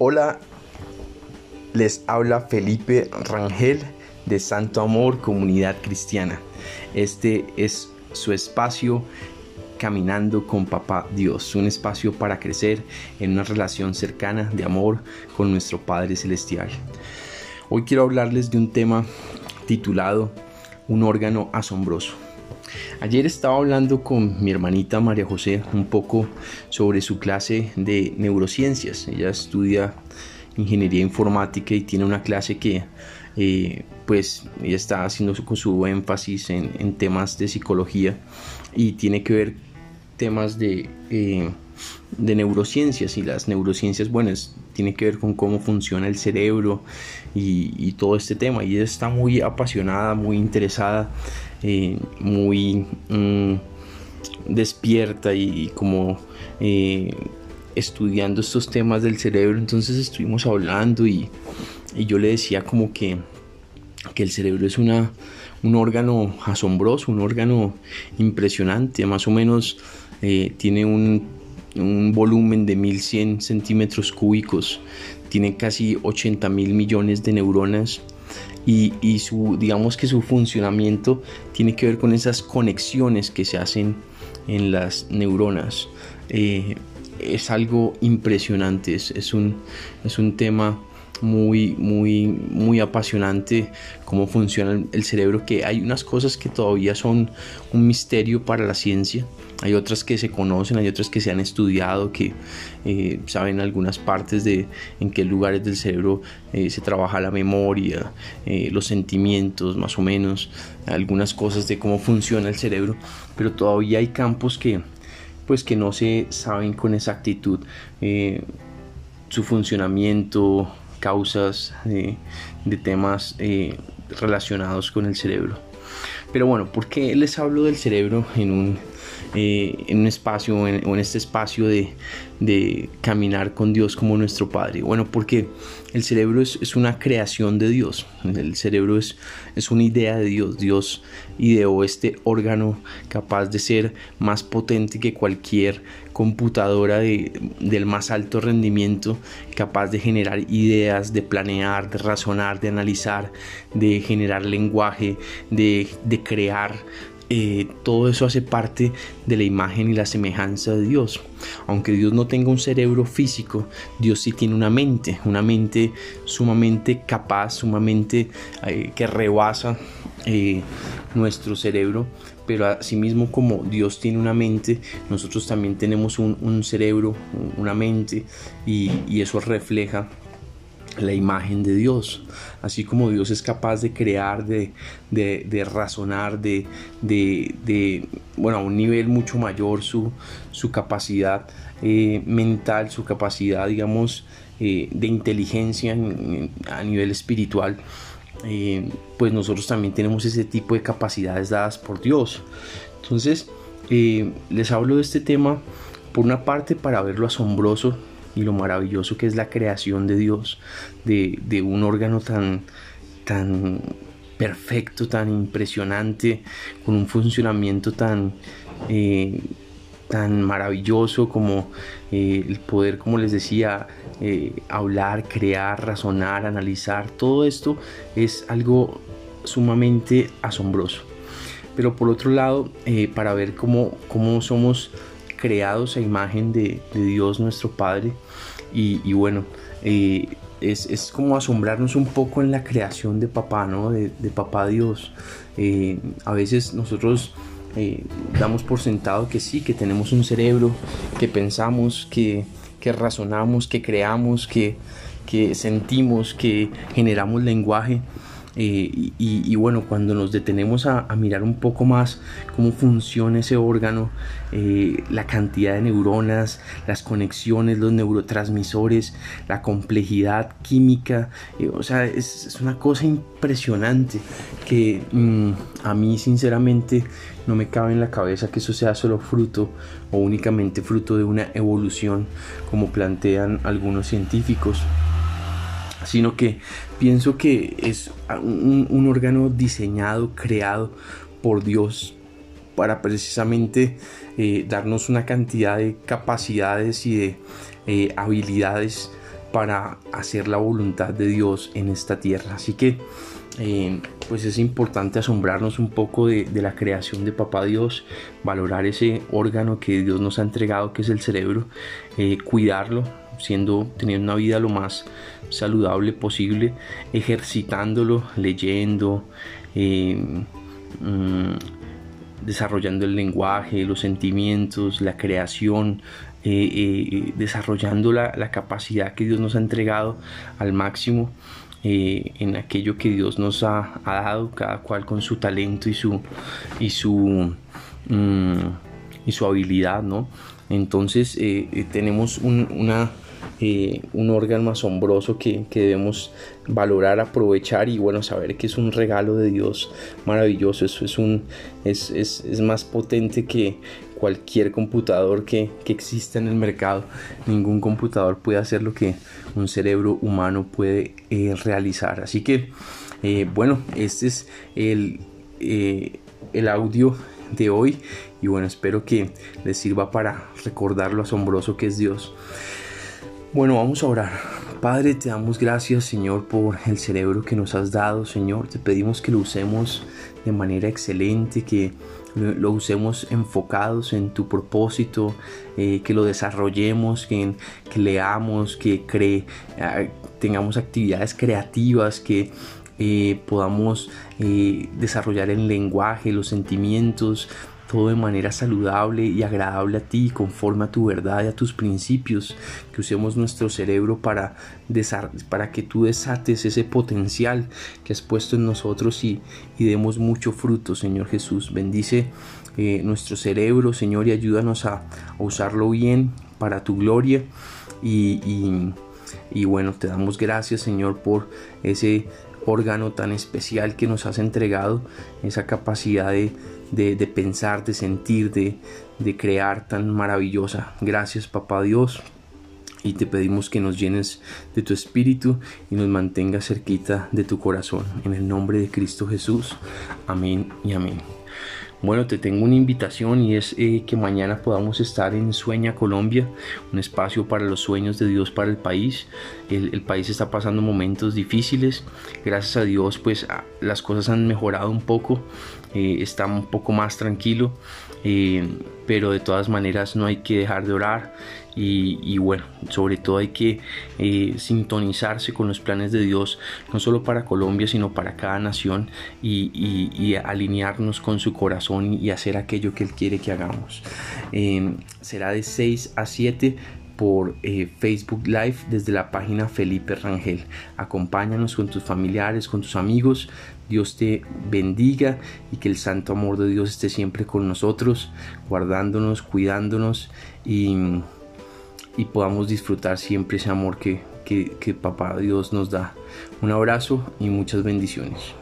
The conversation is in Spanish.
Hola, les habla Felipe Rangel de Santo Amor Comunidad Cristiana. Este es su espacio Caminando con Papá Dios, un espacio para crecer en una relación cercana de amor con nuestro Padre Celestial. Hoy quiero hablarles de un tema titulado Un órgano asombroso. Ayer estaba hablando con mi hermanita María José un poco sobre su clase de neurociencias. Ella estudia ingeniería informática y tiene una clase que eh, pues ella está haciendo con su énfasis en, temas de psicología y tiene que ver temas de, eh, de neurociencias y las neurociencias buenas tiene que ver con cómo funciona el cerebro y, todo este tema. Y ella está muy apasionada muy interesada eh, muy mm, despierta y, como estudiando estos temas del cerebro, entonces estuvimos hablando y, yo le decía como que, que el cerebro es una, un órgano asombroso, un órgano impresionante, más o menos eh, tiene un, un, volumen de 1100 centímetros cúbicos, tiene casi 80 mil millones de neuronas y, y, su, digamos que su funcionamiento tiene que ver con esas conexiones que se hacen en las neuronas. Eh, es algo impresionante, es, un, es un tema muy, muy, muy apasionante cómo funciona el cerebro, que hay unas cosas que todavía son un misterio para la ciencia, hay otras que se conocen, hay otras que se han estudiado, que eh, saben algunas partes de en qué lugares del cerebro eh, se trabaja la memoria, eh, los sentimientos más o menos, algunas cosas de cómo funciona el cerebro, pero todavía hay campos que pues que no se saben con exactitud eh, su funcionamiento, causas de temas eh, relacionados con el cerebro. Pero bueno, ¿por qué les hablo del cerebro en un eh, en un espacio o en, este espacio de, caminar con Dios como nuestro Padre? Bueno, porque el cerebro es, una creación de Dios, el cerebro es, es una idea de Dios, Dios ideó este órgano capaz de ser más potente que cualquier computadora del más alto rendimiento, capaz de generar ideas, de planear, de razonar, de analizar, de generar lenguaje, de, de crear, eh, todo eso hace parte de la imagen y la semejanza de Dios. Aunque Dios no tenga un cerebro físico, Dios sí tiene una mente, una mente sumamente capaz, sumamente eh, que rebasa eh, nuestro cerebro. Pero asimismo como Dios tiene una mente, nosotros también tenemos un, cerebro, una mente, y eso refleja la imagen de Dios. Así como Dios es capaz de crear, de, de, razonar, de, de, bueno, a un nivel mucho mayor su, su capacidad eh, mental, su capacidad, digamos, eh, de inteligencia a nivel espiritual. Eh, pues nosotros también tenemos ese tipo de capacidades dadas por Dios. Entonces, les hablo de este tema por una parte para ver lo asombroso y lo maravilloso que es la creación de Dios, de, un órgano tan, tan perfecto, tan impresionante, con un funcionamiento tan, eh, tan maravilloso como eh, el poder, como les decía, eh, hablar, crear, razonar, analizar, todo esto es algo sumamente asombroso. Pero por otro lado, para ver cómo, cómo somos creados a imagen de, Dios nuestro Padre. Y, bueno, eh, es, como asombrarnos un poco en la creación de papá, ¿no? De, papá Dios. Eh, a veces nosotros eh, damos por sentado que sí, que tenemos un cerebro, que pensamos, que, que razonamos, que creamos, que, que sentimos, que generamos lenguaje. Eh, y, bueno, cuando nos detenemos a, mirar un poco más cómo funciona ese órgano, eh, la cantidad de neuronas, las conexiones, los neurotransmisores, la complejidad química, eh, o sea, es, una cosa impresionante que mm, a mí sinceramente no me cabe en la cabeza que eso sea solo fruto o únicamente fruto de una evolución como plantean algunos científicos sino que pienso que es un, órgano diseñado, creado por Dios para precisamente eh, darnos una cantidad de capacidades y de eh, habilidades para hacer la voluntad de Dios en esta tierra. Así que eh, pues es importante asombrarnos un poco de, la creación de Papá Dios, valorar ese órgano que Dios nos ha entregado, que es el cerebro, eh, cuidarlo, siendo, teniendo una vida lo más saludable posible, ejercitándolo, leyendo, eh, mm, desarrollando el lenguaje, los sentimientos, la creación, desarrollando la, capacidad que Dios nos ha entregado al máximo eh, en aquello que Dios nos ha, dado, cada cual con su talento y su, y su, mm, y su habilidad, ¿no? Entonces eh, eh, tenemos un, una, un órgano asombroso que, que, debemos valorar, aprovechar y bueno, saber que es un regalo de Dios maravilloso. Eso es, un, es, es, es más potente que, cualquier computador que, que, exista en el mercado. Ningún computador puede hacer lo que un cerebro humano puede eh, realizar. Así que, eh, bueno, este es el, eh, el audio de hoy y bueno, espero que les sirva para recordar lo asombroso que es Dios. Bueno, vamos a orar. Padre, te damos gracias, Señor, por el cerebro que nos has dado, Señor. Te pedimos que lo usemos de manera excelente, que lo usemos enfocados en tu propósito, eh, que lo desarrollemos, que, leamos, que cree, eh, tengamos actividades creativas, que eh, podamos desarrollar el lenguaje, los sentimientos, todo de manera saludable y agradable a ti, conforme a tu verdad y a tus principios, que usemos nuestro cerebro para, para que tú desates ese potencial que has puesto en nosotros y, demos mucho fruto, Señor Jesús. Bendice eh, nuestro cerebro, Señor, y ayúdanos a, usarlo bien para tu gloria. y, y bueno, te damos gracias, Señor, por ese órgano tan especial que nos has entregado, esa capacidad de de, pensar, de sentir, de, de crear tan maravillosa. Gracias papá Dios y te pedimos que nos llenes de tu espíritu y nos mantengas cerquita de tu corazón. En el nombre de Cristo Jesús. Amén y amén. Bueno, te tengo una invitación y es eh, que mañana podamos estar en Sueña Colombia, un espacio para los sueños de Dios para el país. El, país está pasando momentos difíciles. Gracias a Dios, pues las cosas han mejorado un poco. Eh, está un poco más tranquilo. Eh, pero de todas maneras no hay que dejar de orar y, bueno, sobre todo hay que eh, sintonizarse con los planes de Dios, no solo para Colombia, sino para cada nación y, alinearnos con su corazón y hacer aquello que Él quiere que hagamos. Em, será de 6 a 7 por eh, Facebook Live desde la página Felipe Rangel. Acompáñanos con tus familiares, con tus amigos. Dios te bendiga y que el santo amor de Dios esté siempre con nosotros, guardándonos, cuidándonos y y podamos disfrutar siempre ese amor que, que, que Papá Dios nos da. Un abrazo y muchas bendiciones.